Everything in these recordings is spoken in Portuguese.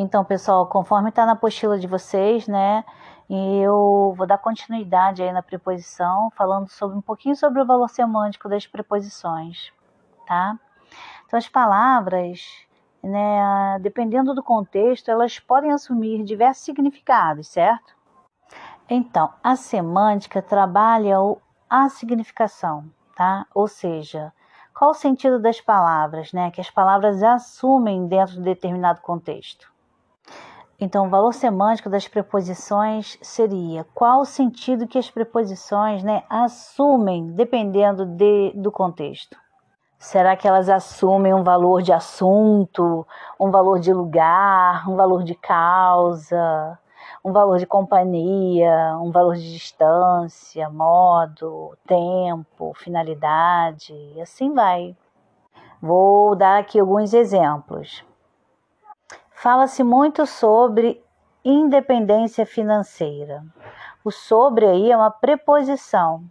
Então, pessoal, conforme está na apostila de vocês, né? Eu vou dar continuidade aí na preposição, falando sobre um pouquinho sobre o valor semântico das preposições, tá? Então, as palavras, né, dependendo do contexto, elas podem assumir diversos significados, certo? Então, a semântica trabalha a significação, tá? Ou seja, qual o sentido das palavras, né? Que as palavras assumem dentro de determinado contexto. Então, o valor semântico das preposições seria qual o sentido que as preposições né, assumem dependendo de, do contexto. Será que elas assumem um valor de assunto, um valor de lugar, um valor de causa, um valor de companhia, um valor de distância, modo, tempo, finalidade, e assim vai. Vou dar aqui alguns exemplos. Fala-se muito sobre independência financeira. O sobre aí é uma preposição.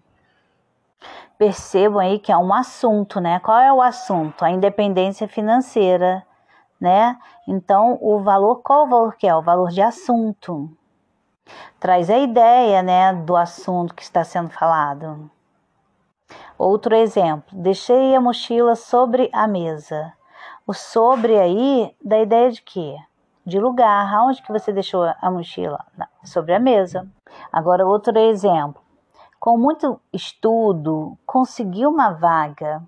Percebam aí que é um assunto, né? Qual é o assunto? A independência financeira, né? Então, o valor, qual o valor que é? O valor de assunto. Traz a ideia, né, do assunto que está sendo falado. Outro exemplo, deixei a mochila sobre a mesa. O sobre aí dá ideia de quê? De lugar. Aonde que você deixou a mochila? Sobre a mesa. Agora, outro exemplo. Com muito estudo, conseguiu uma vaga.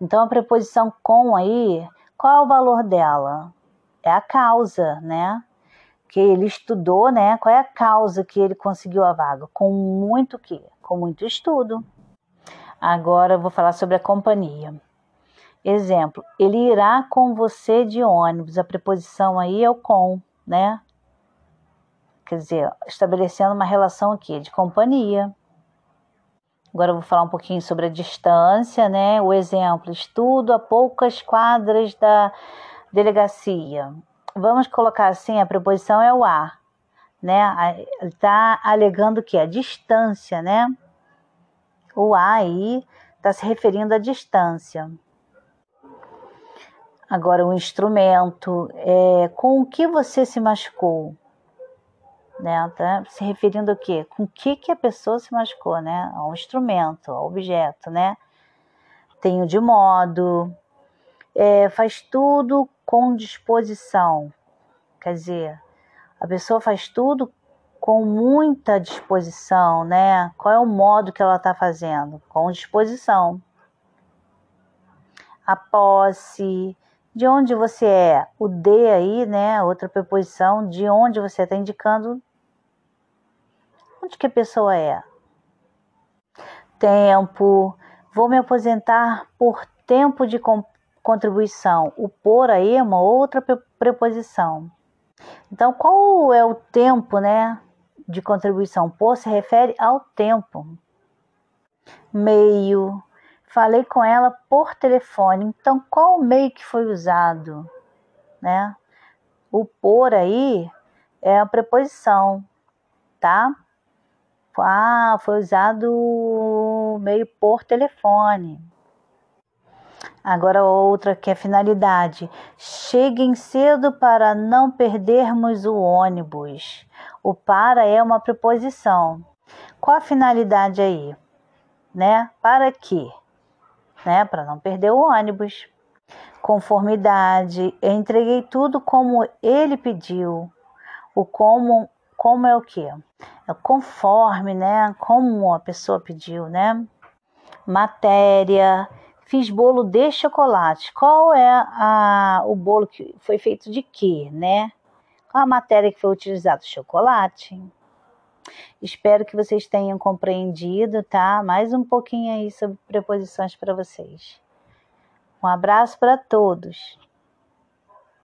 Então, a preposição com aí, qual é o valor dela? É a causa, né? Que ele estudou, né? Qual é a causa que ele conseguiu a vaga? Com muito que? Com muito estudo. Agora eu vou falar sobre a companhia. Exemplo, ele irá com você de ônibus. A preposição aí é o com, né? Quer dizer, estabelecendo uma relação aqui de companhia. Agora eu vou falar um pouquinho sobre a distância, né? O exemplo, estudo a poucas quadras da delegacia. Vamos colocar assim, a preposição é o a, né? Está alegando que a distância, né? O a aí está se referindo à distância. Agora, o instrumento, é, com o que você se machucou? Né? Tá se referindo ao quê? Com o que, que a pessoa se machucou, né? Ao instrumento, ao objeto, né? Tem o de modo, é, faz tudo com disposição. Quer dizer, a pessoa faz tudo com muita disposição, né? Qual é o modo que ela está fazendo? Com disposição. A posse, de onde você é. O de aí, né? Outra preposição, de onde você está indicando onde que a pessoa é. Tempo, vou me aposentar por tempo de contribuição. O por aí é uma outra preposição. Então, qual é o tempo, né, de contribuição? Por se refere ao tempo. Meio, Falei com ela por telefone. Então, qual o meio que foi usado? Né? O por aí é a preposição, tá? Ah, foi usado o meio por telefone. Agora outra que é finalidade. Cheguem cedo para não perdermos o ônibus. O para é uma preposição. Qual a finalidade aí? Né? Para quê? Né, para não perder o ônibus. Conformidade, eu entreguei tudo como ele pediu. O como, como é o que? É conforme, né? Como a pessoa pediu, né? Matéria, fiz bolo de chocolate. Qual é a, o bolo que foi feito de quê, né? Qual a matéria que foi utilizada? Chocolate. Espero que vocês tenham compreendido, tá? Mais um pouquinho aí sobre preposições para vocês. Um abraço para todos.